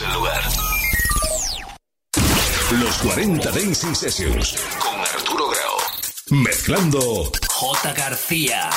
el lugar. Los 40 Dancing Sessions con Arturo Grau. Mezclando J. García.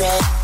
dread.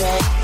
DJ.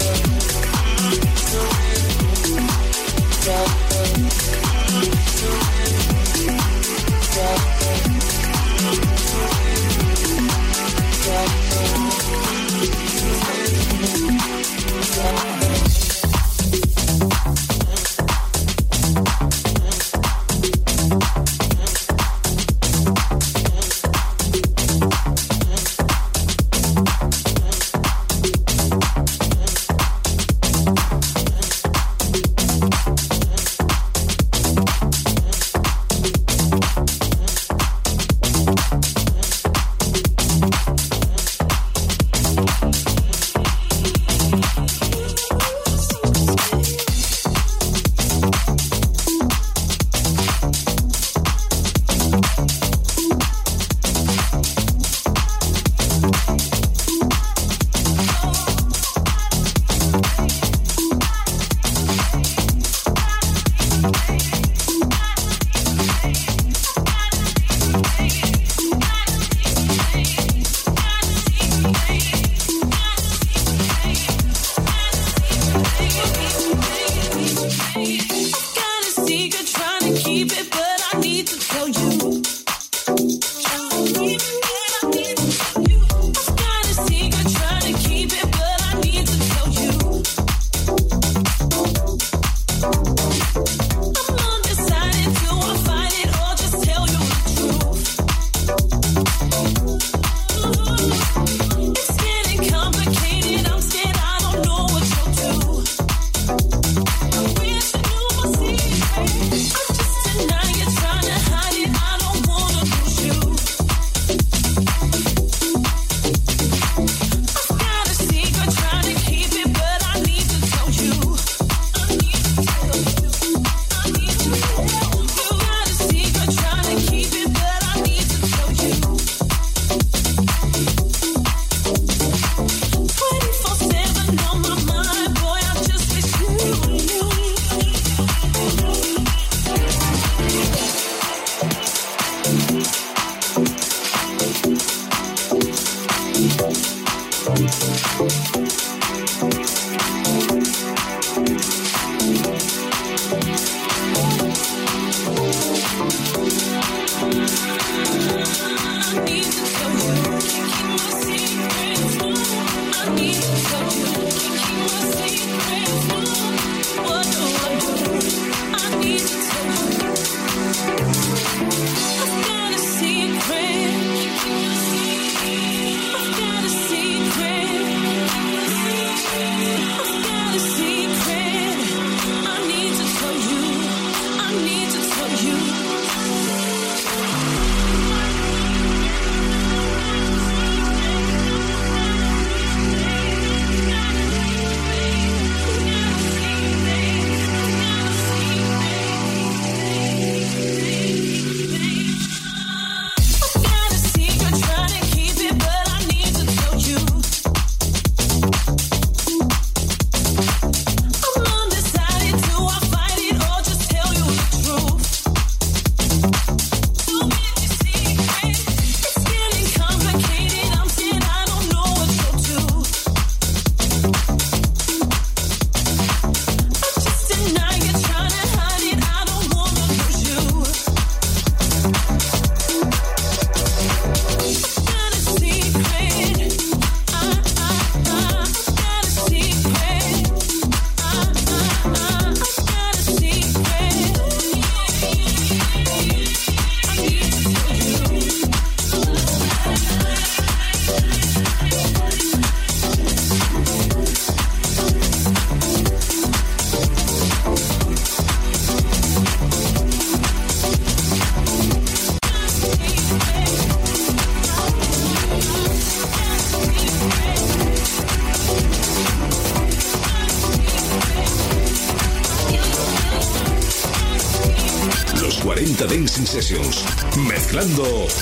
Mezclando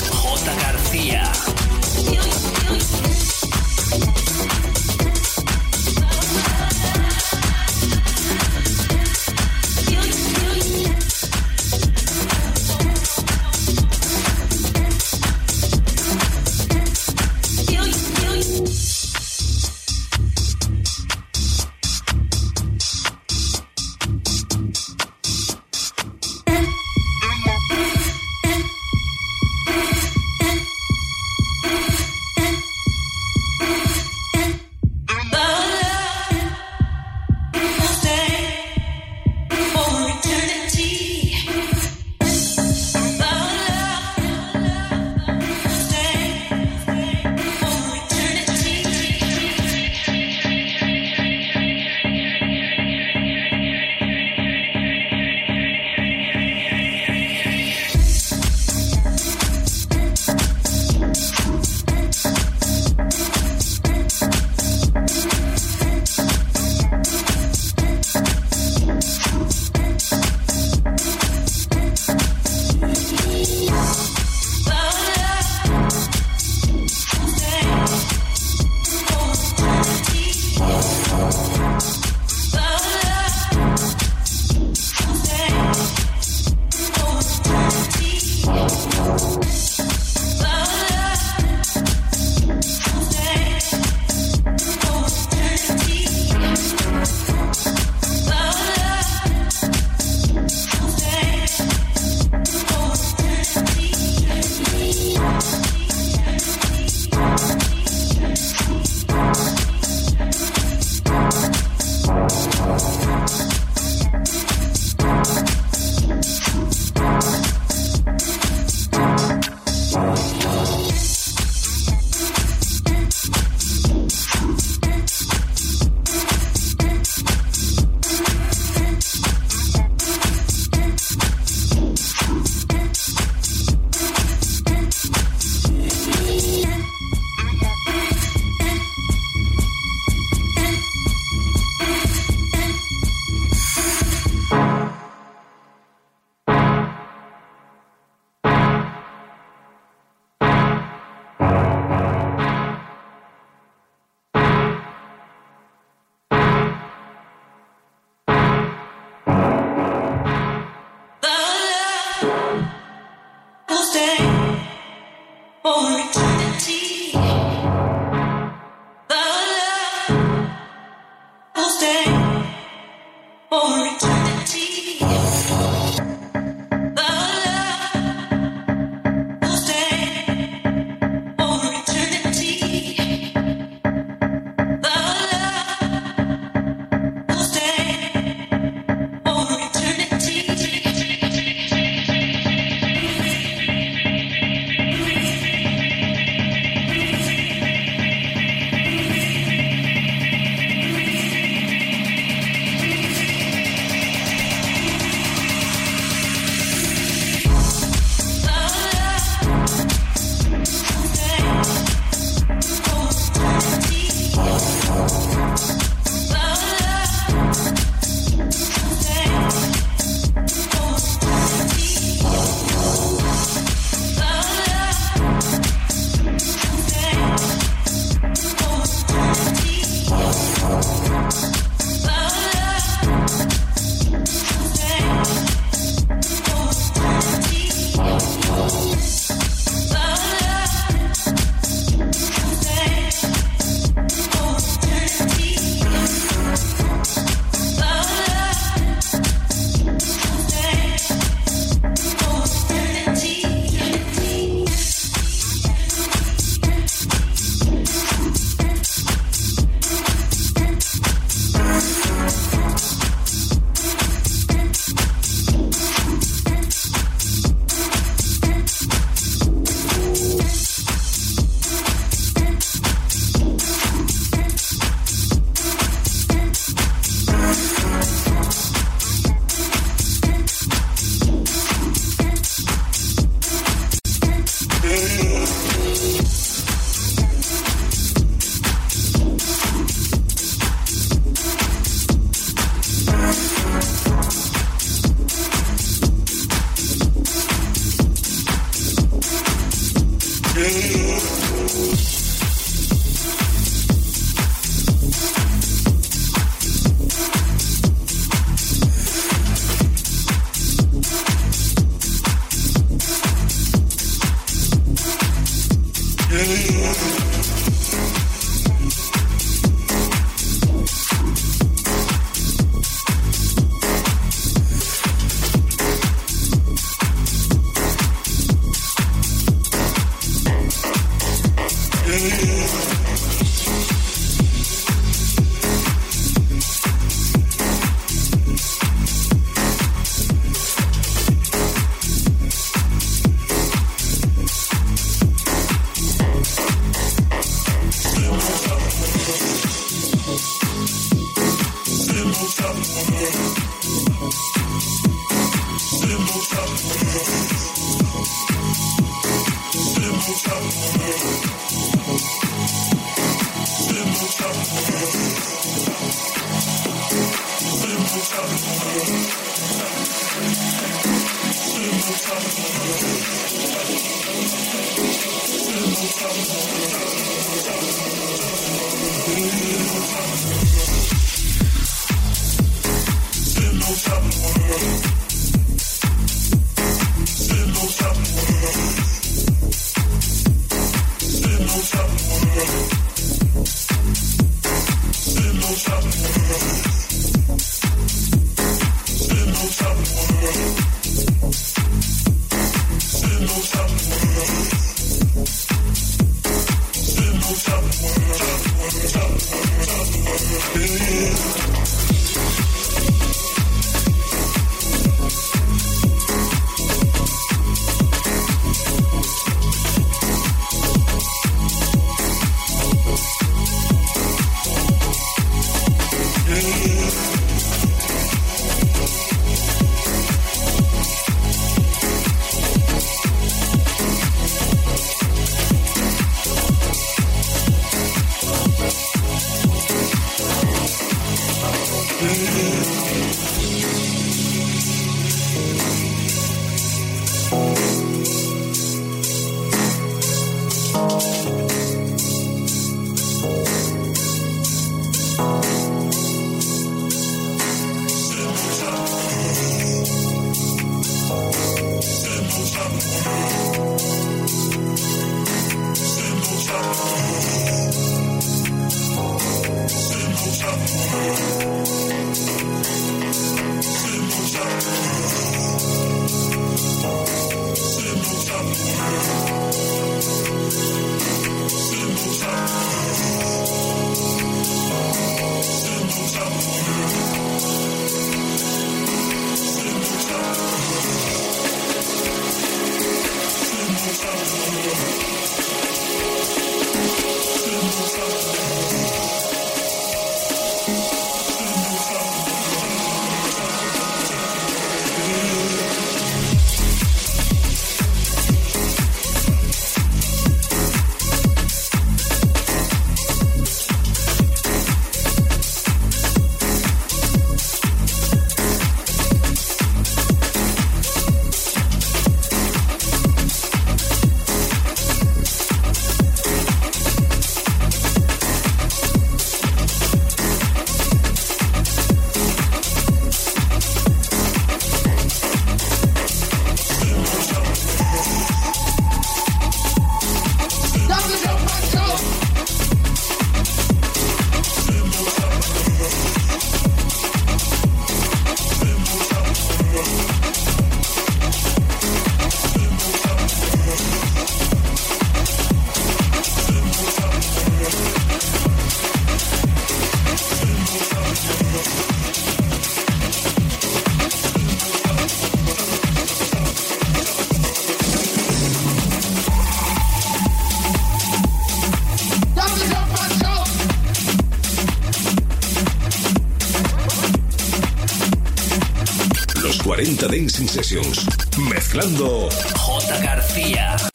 Dancing Sessions. Mezclando J. García.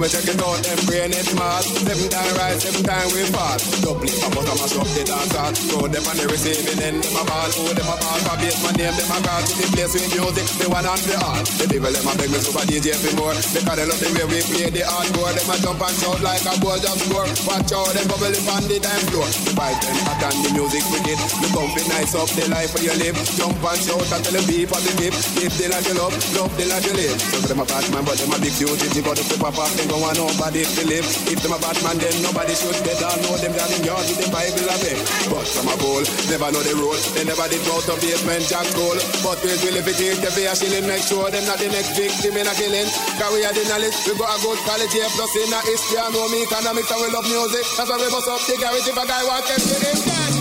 When we check it out, them brain it smart. Seven time rise, seven time we fall. Double it, but I'm a shop the dance hall. Throw them on the receiving end, them a ball. Oh, them a ball for my name, them a call. To the place with music, the one on the all. The people them a beg me super DJ for more. Because they love the way we play the hardcore. Them a jump and shout like a ball just score. Watch out, them bubbling on the dance floor. The vibe them hot and the music wicked. The comfy nice up the life where your live. Jump and shout and tell them people the tip. Live the life you love, love the life you live. So for them a bad man, but them a big duty. You got to flip up off, they don't want nobody live. If them a bad man, then nobody should. I know them down in yard with the Bible of it. But some a bowl, never know the rule. They never did go to Basement Jaxx goal. But we will if it take the fair shilling, make sure them not the next victim in a killing. Cause we are the knowledge, we got a good quality A plus in a history. I know me economics and we love music. That's why we bust up the garage if a guy wants to get him dead.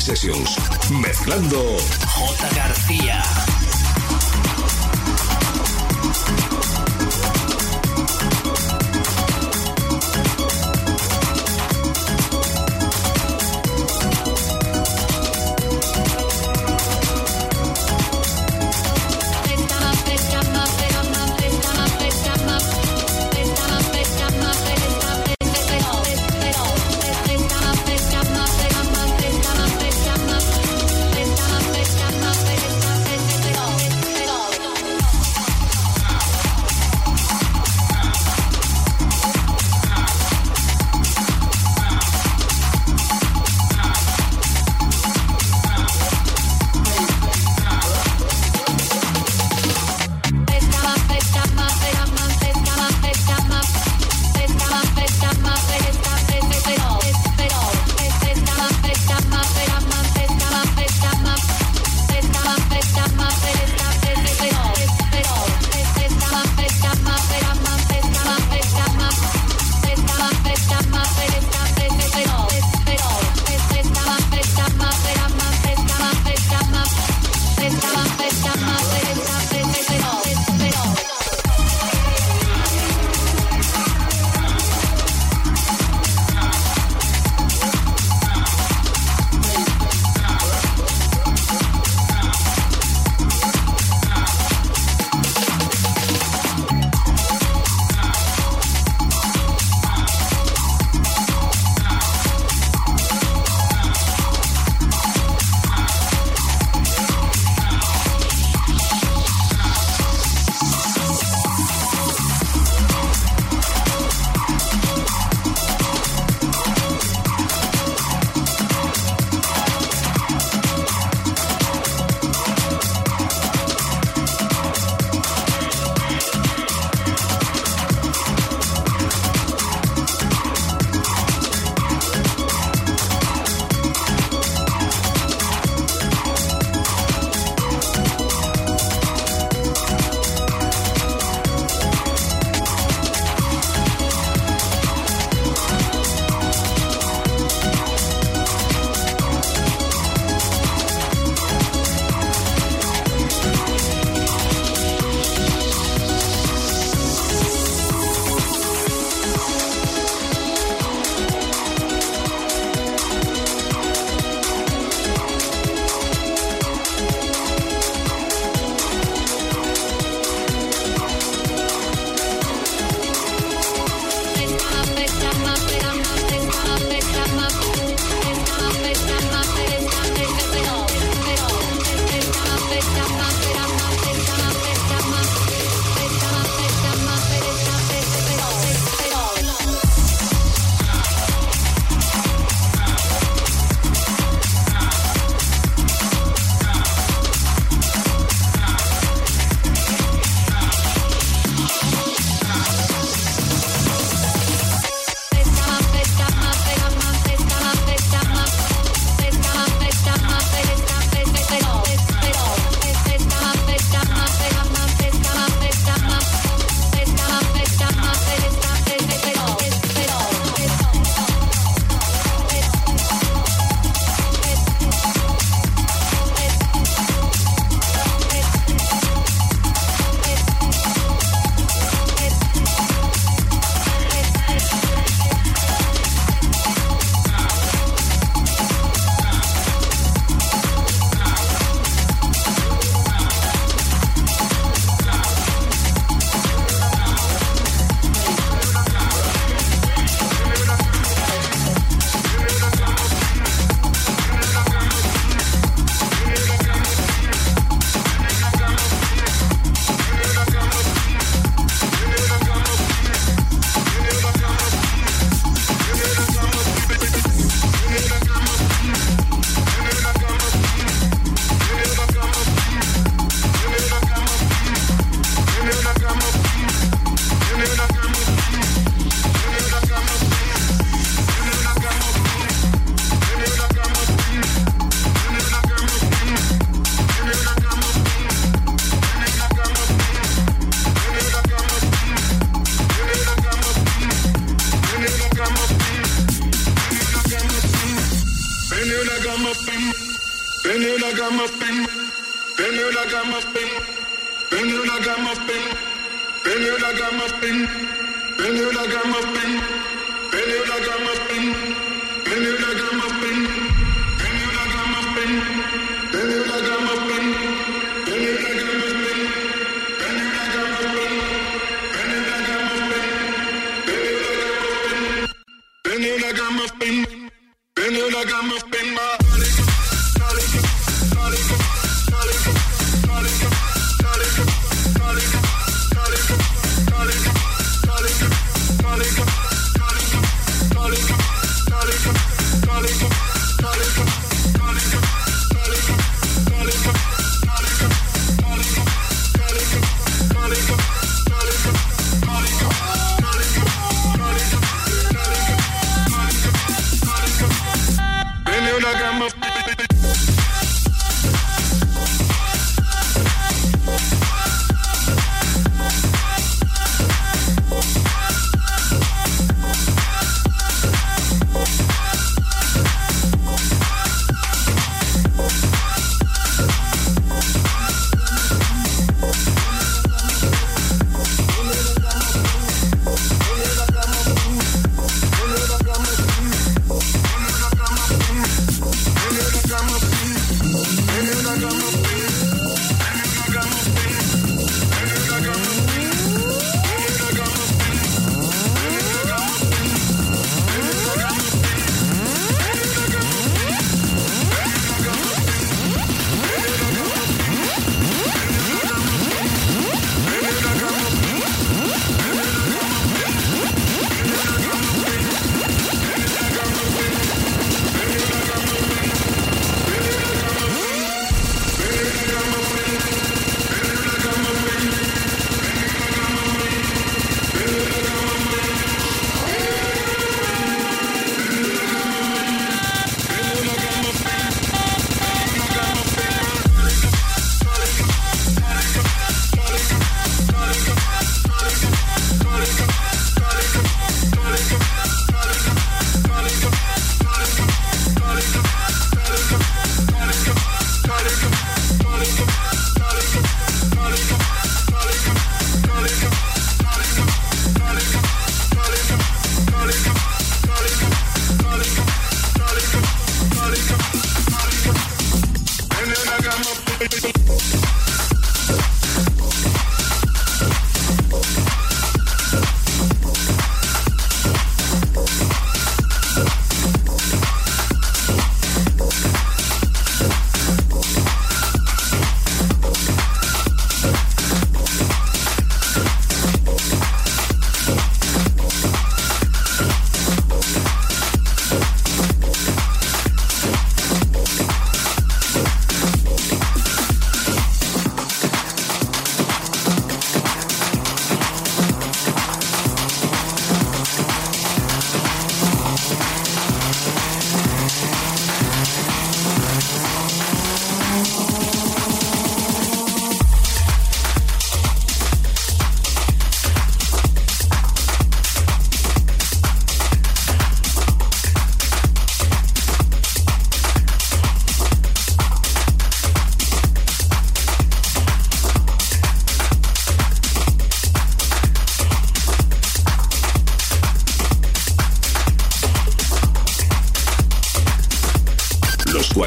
Sessions. Mezclando J. García.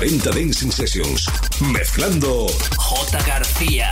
Dancing Sessions. Mezclando J. García.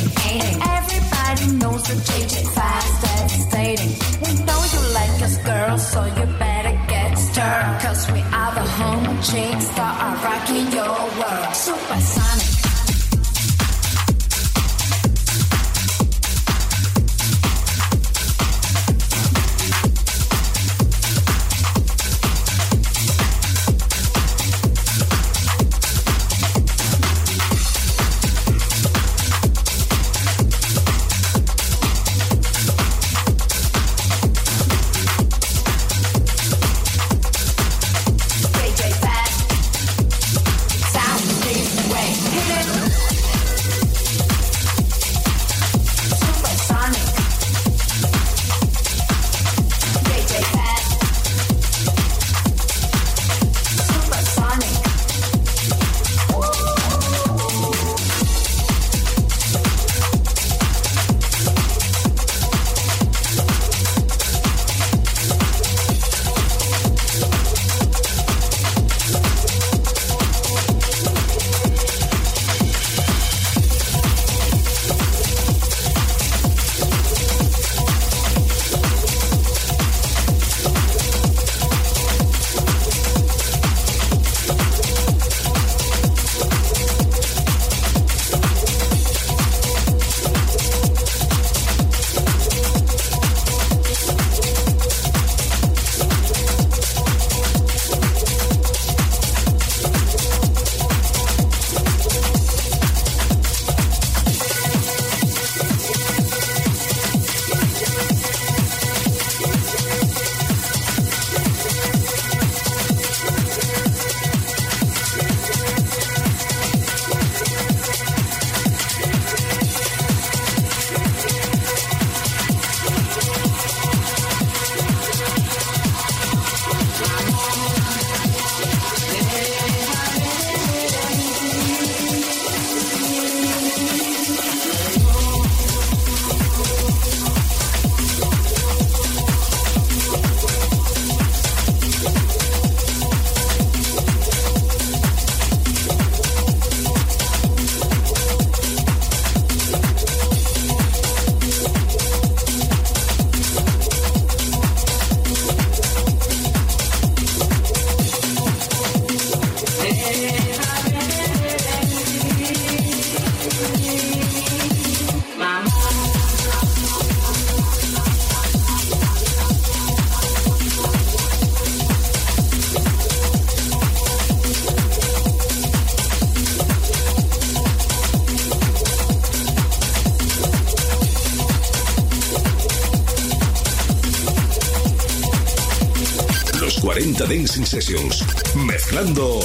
hating. Everybody knows that JJ Five's devastating. We know you like us, girl, so you better get stirred. Cause we are the home chicks that are rocking your world. Super Dancing Sessions. Mezclando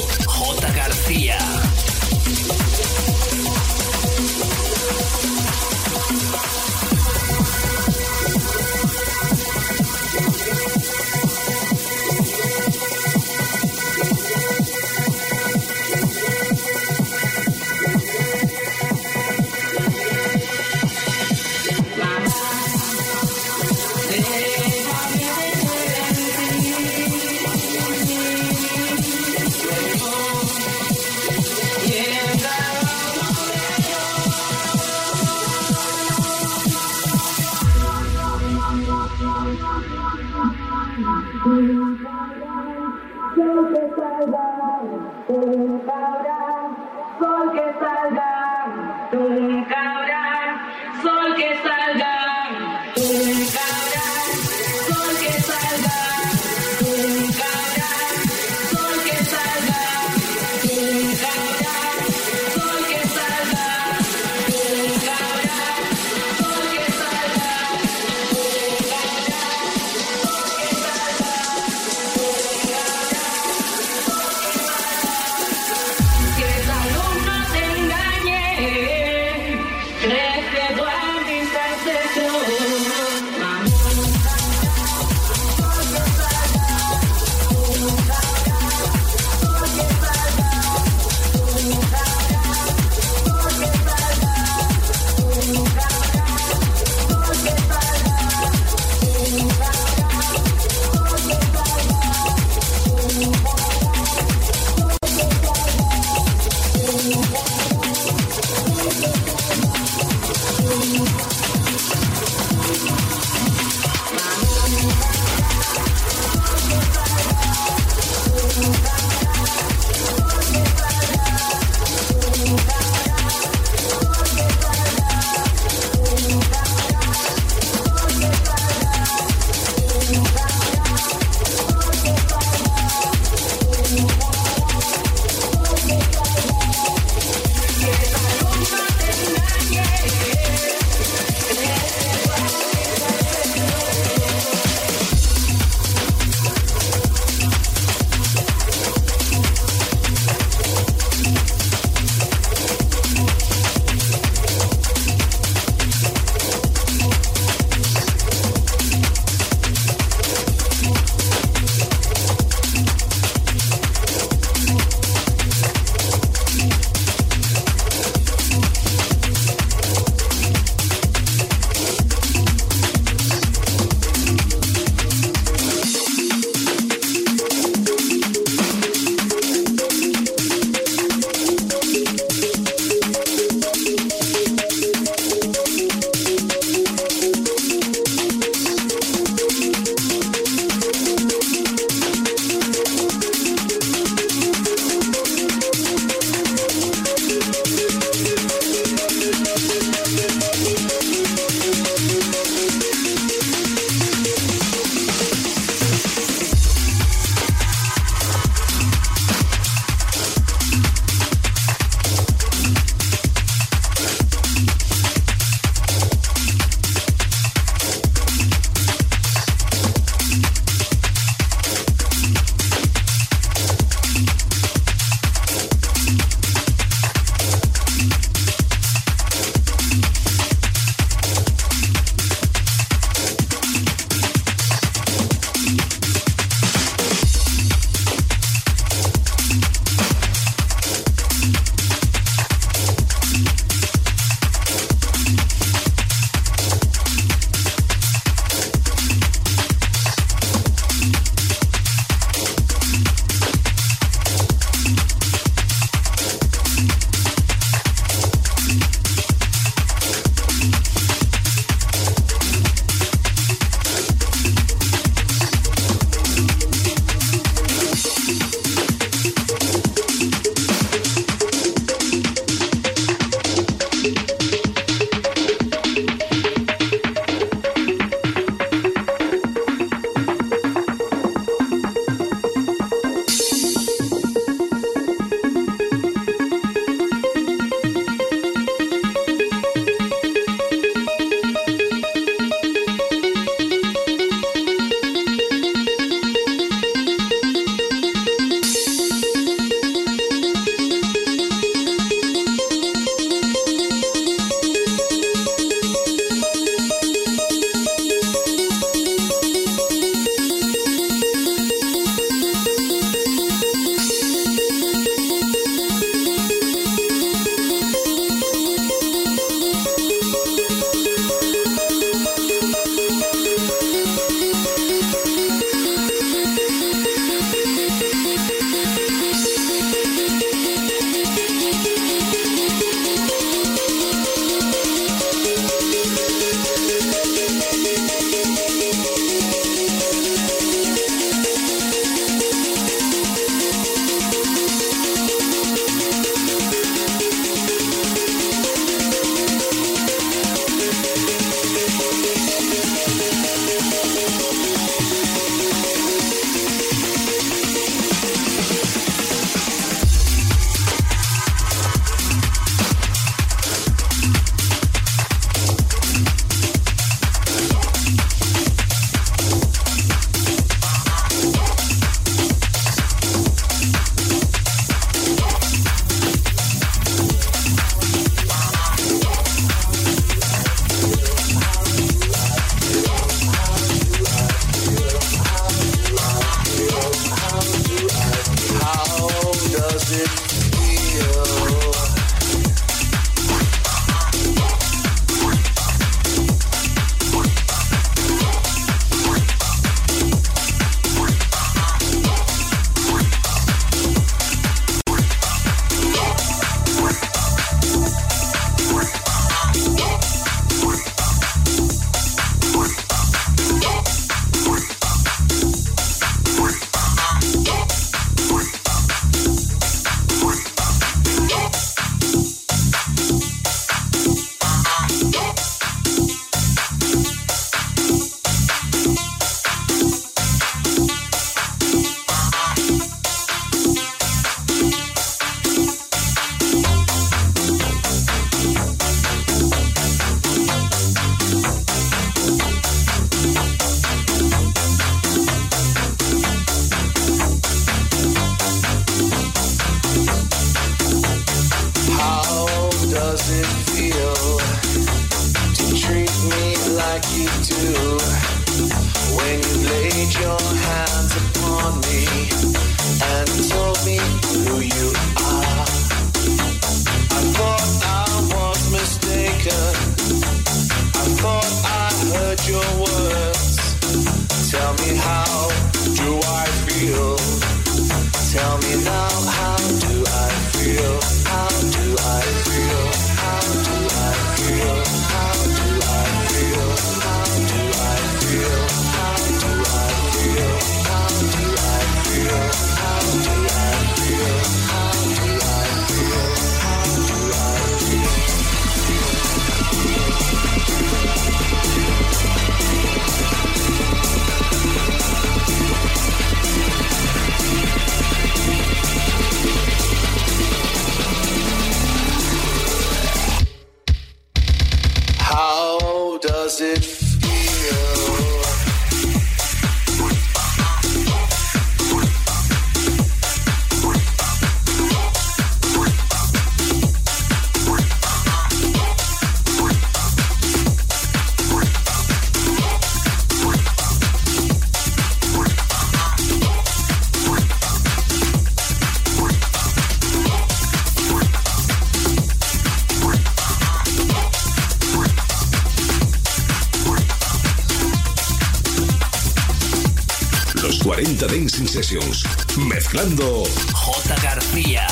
Mezclando J. García.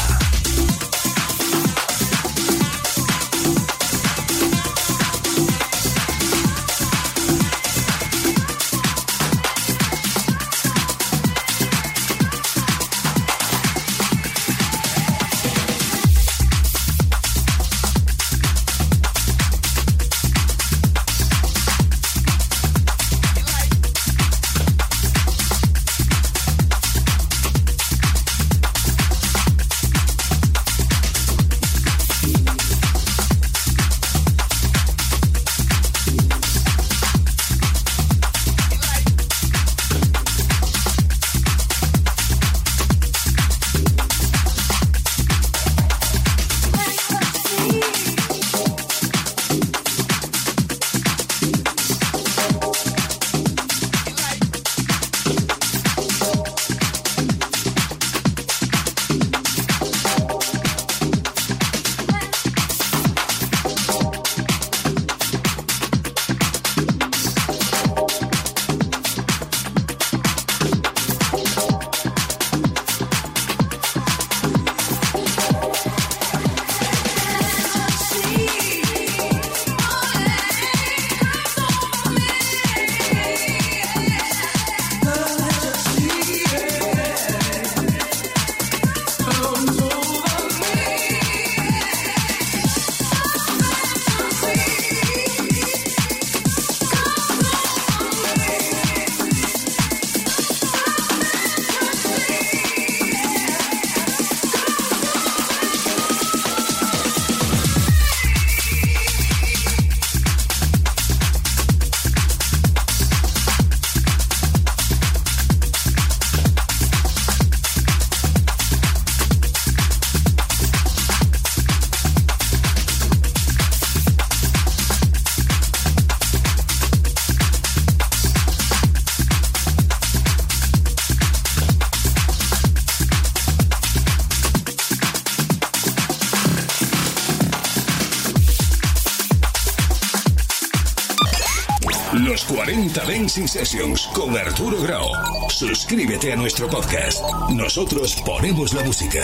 Sessions con Arturo Grau. Suscríbete a nuestro podcast. Nosotros ponemos la música.